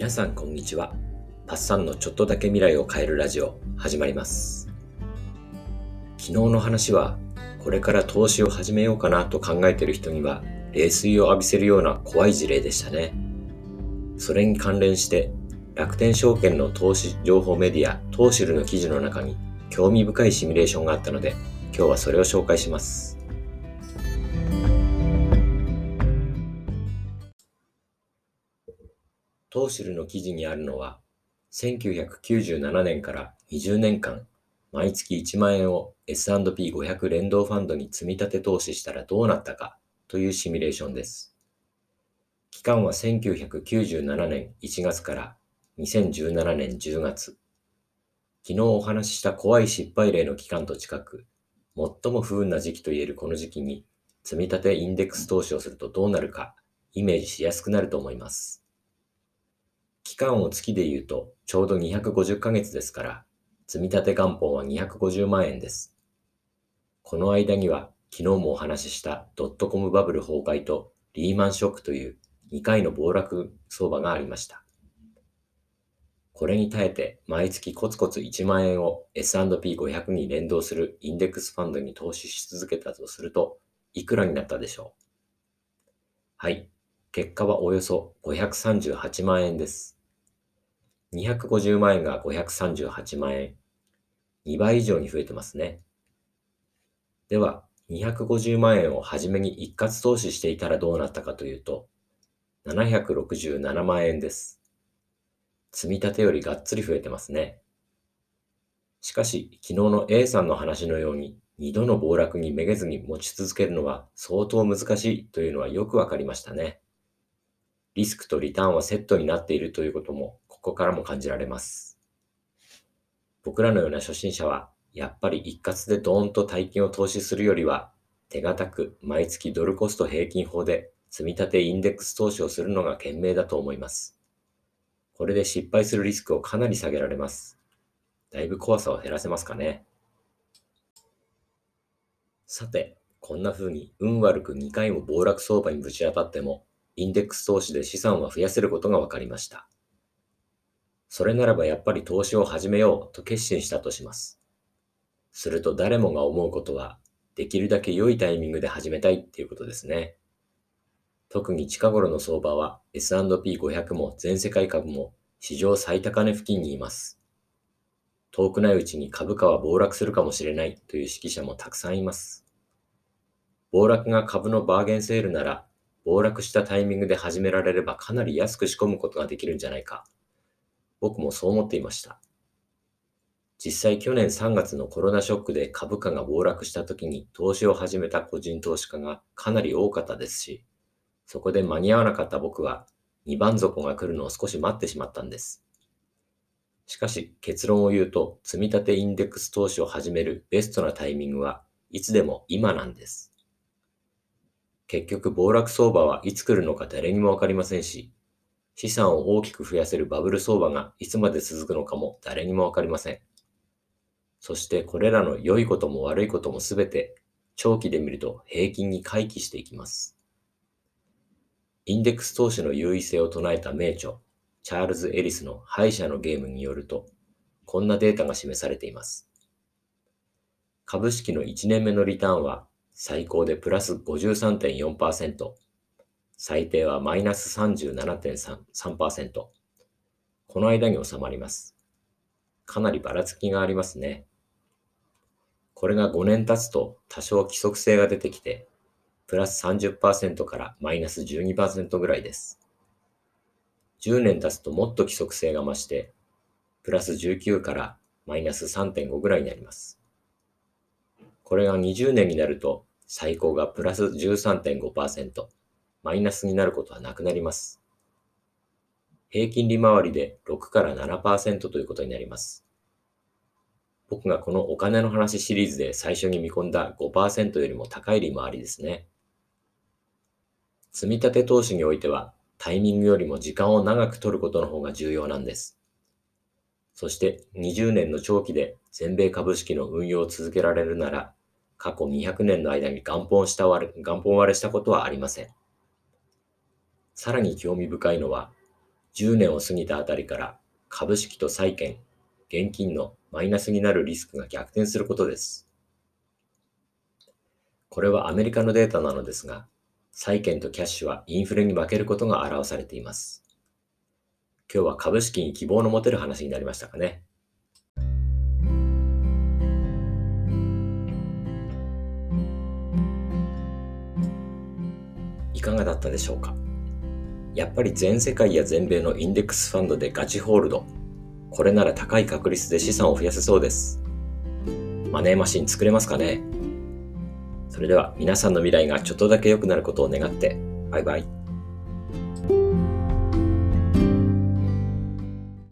皆さんこんにちは。パッサンのちょっとだけ未来を変えるラジオ始まります。昨日の話はこれから投資を始めようかなと考えている人には冷水を浴びせるような怖い事例でしたね。それに関連して楽天証券の投資情報メディアトーシルの記事の中に興味深いシミュレーションがあったので今日はそれを紹介します。トーシルの記事にあるのは、1997年から20年間、毎月1万円を S&P500 連動ファンドに積み立て投資したらどうなったかというシミュレーションです。期間は1997年1月から2017年10月。昨日お話しした怖い失敗例の期間と近く、最も不運な時期と言えるこの時期に、積み立てインデックス投資をするとどうなるか、イメージしやすくなると思います。期間を月で言うとちょうど250ヶ月ですから、積立元本は250万円です。この間には昨日もお話ししたドットコムバブル崩壊とリーマンショックという2回の暴落相場がありました。これに耐えて毎月コツコツ1万円を S&P500 に連動するインデックスファンドに投資し続けたとするといくらになったでしょうはい。結果はおよそ538万円です。250万円が538万円。2倍以上に増えてますね。では、250万円を初めに一括投資していたらどうなったかというと、767万円です。積み立てよりがっつり増えてますね。しかし、昨日の A さんの話のように、2度の暴落にめげずに持ち続けるのは相当難しいというのはよくわかりましたね。リスクとリターンはセットになっているということも、ここからも感じられます。僕らのような初心者は、やっぱり一括でドーンと大金を投資するよりは、手堅く毎月ドルコスト平均法で積み立てインデックス投資をするのが賢明だと思います。これで失敗するリスクをかなり下げられます。だいぶ怖さを減らせますかね。さて、こんな風に運悪く2回も暴落相場にぶち当たっても、インデックス投資で資産は増やせることが分かりました。それならばやっぱり投資を始めようと決心したとします。すると誰もが思うことは、できるだけ良いタイミングで始めたいっていうことですね。特に近頃の相場は S&P500 も全世界株も史上最高値付近にいます。遠くないうちに株価は暴落するかもしれないという指揮者もたくさんいます。暴落が株のバーゲンセールなら暴落したタイミングで始められればかなり安く仕込むことができるんじゃないか。僕もそう思っていました。実際去年3月のコロナショックで株価が暴落した時に投資を始めた個人投資家がかなり多かったですし、そこで間に合わなかった僕は2番底が来るのを少し待ってしまったんです。しかし結論を言うと積立インデックス投資を始めるベストなタイミングはいつでも今なんです。結局暴落相場はいつ来るのか誰にもわかりませんし、資産を大きく増やせるバブル相場がいつまで続くのかも誰にもわかりません。そしてこれらの良いことも悪いこともすべて長期で見ると平均に回帰していきます。インデックス投資の優位性を唱えた名著、チャールズ・エリスの敗者のゲームによると、こんなデータが示されています。株式の1年目のリターンは最高でプラス53.4%、最低はマイナス37.3%。この間に収まります。かなりばらつきがありますね。これが5年経つと多少規則性が出てきて、プラス30%からマイナス12%ぐらいです。10年経つともっと規則性が増して、プラス19からマイナス3.5ぐらいになります。これが20年になると最高がプラス13.5%、マイナスになることはなくなります。平均利回りで6から7%ということになります。僕がこのお金の話シリーズで最初に見込んだ5%よりも高い利回りですね。積立投資においてはタイミングよりも時間を長く取ることの方が重要なんです。そして20年の長期で全米株式の運用を続けられるなら、過去200年の間に元本した割元本割れしたことはありません。さらに興味深いのは、10年を過ぎたあたりから株式と債券、現金のマイナスになるリスクが逆転することです。これはアメリカのデータなのですが、債券とキャッシュはインフレに負けることが表されています。今日は株式に希望の持てる話になりましたかね。いかがだったでしょうか？やっぱり全世界や全米のインデックスファンドでガチホールド。これなら高い確率で資産を増やせそうです。マネーマシン作れますかね？それでは皆さんの未来がちょっとだけ良くなることを願って、バイバイ。